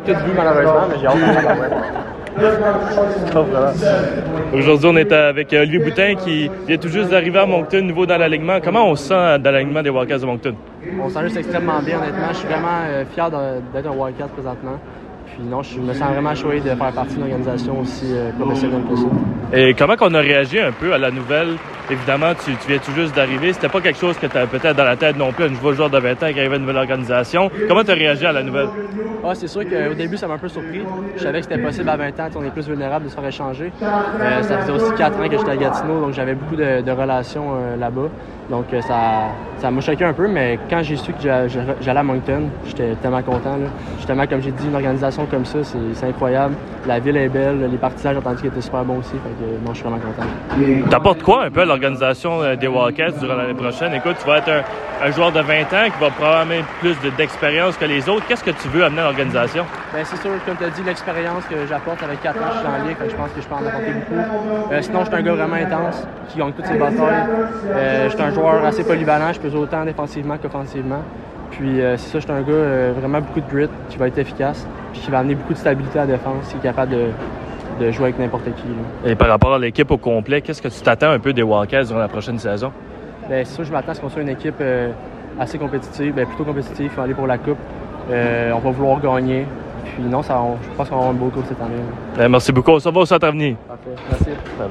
Vu malheureusement, mais j'ai hâte Aujourd'hui, on est avec Olivier Boutin qui vient tout juste d'arriver à Moncton, nouveau dans l'alignement. Comment on se sent dans l'alignement des Wildcats de Moncton? On se sent juste extrêmement bien, honnêtement. Je suis vraiment euh, fier d'être un Wildcat présentement. Puis non, je me sens vraiment choyé de faire partie d'une organisation aussi euh, professionnelle que ça. Et comment on a réagi un peu à la nouvelle? Évidemment, tu, viens tout juste d'arriver. C'était pas quelque chose que tu avais peut-être dans la tête non plus, un nouveau joueur de 20 ans qui arrivait à une nouvelle organisation. Comment tu as réagi à la nouvelle? Ah, c'est sûr qu'au début, ça m'a un peu surpris. Je savais que c'était possible à 20 ans, on est plus vulnérable de se faire échanger. Euh, ça faisait aussi 4 ans que j'étais à Gatineau, donc j'avais beaucoup de, relations euh, là-bas. Donc ça, ça m'a choqué un peu, mais quand j'ai su que j'allais à Moncton, j'étais tellement content. Justement, comme j'ai dit, une organisation comme ça, c'est incroyable. La ville est belle, les partisans, j'ai entendu qu'ils étaient super bons aussi. Fait que, non, je suis vraiment content. T'apportes quoi un peu à l'organisation euh, des Wildcats durant l'année prochaine? Écoute, tu vas être un, joueur de 20 ans qui va probablement plus d'expérience que les autres. Qu'est-ce que tu veux amener à l'organisation? Bien, c'est sûr, comme tu as dit, l'expérience que j'apporte avec 4 ans, je suis en ligue, je pense que je peux en apporter beaucoup. Euh, sinon, je suis un gars vraiment intense qui gagne toutes ses batailles. Euh, je suis un joueur assez polyvalent, je peux autant défensivement qu'offensivement. Puis c'est ça, je suis un gars vraiment beaucoup de grit, qui va être efficace, puis qui va amener beaucoup de stabilité à la défense, qui est capable de, de jouer avec n'importe qui. Et par rapport à l'équipe au complet, qu'est-ce que tu t'attends un peu des Wildcats durant la prochaine saison? Bien, c'est sûr, je m'attends à ce qu'on soit une équipe euh, assez compétitive, bien, plutôt compétitive, il faut aller pour la Coupe. Euh, on va vouloir gagner. Puis non, ça, je pense qu'on va avoir un beau coup cette année. merci beaucoup. On se revoit au centre avenir. Parfait. Merci. Bye bye.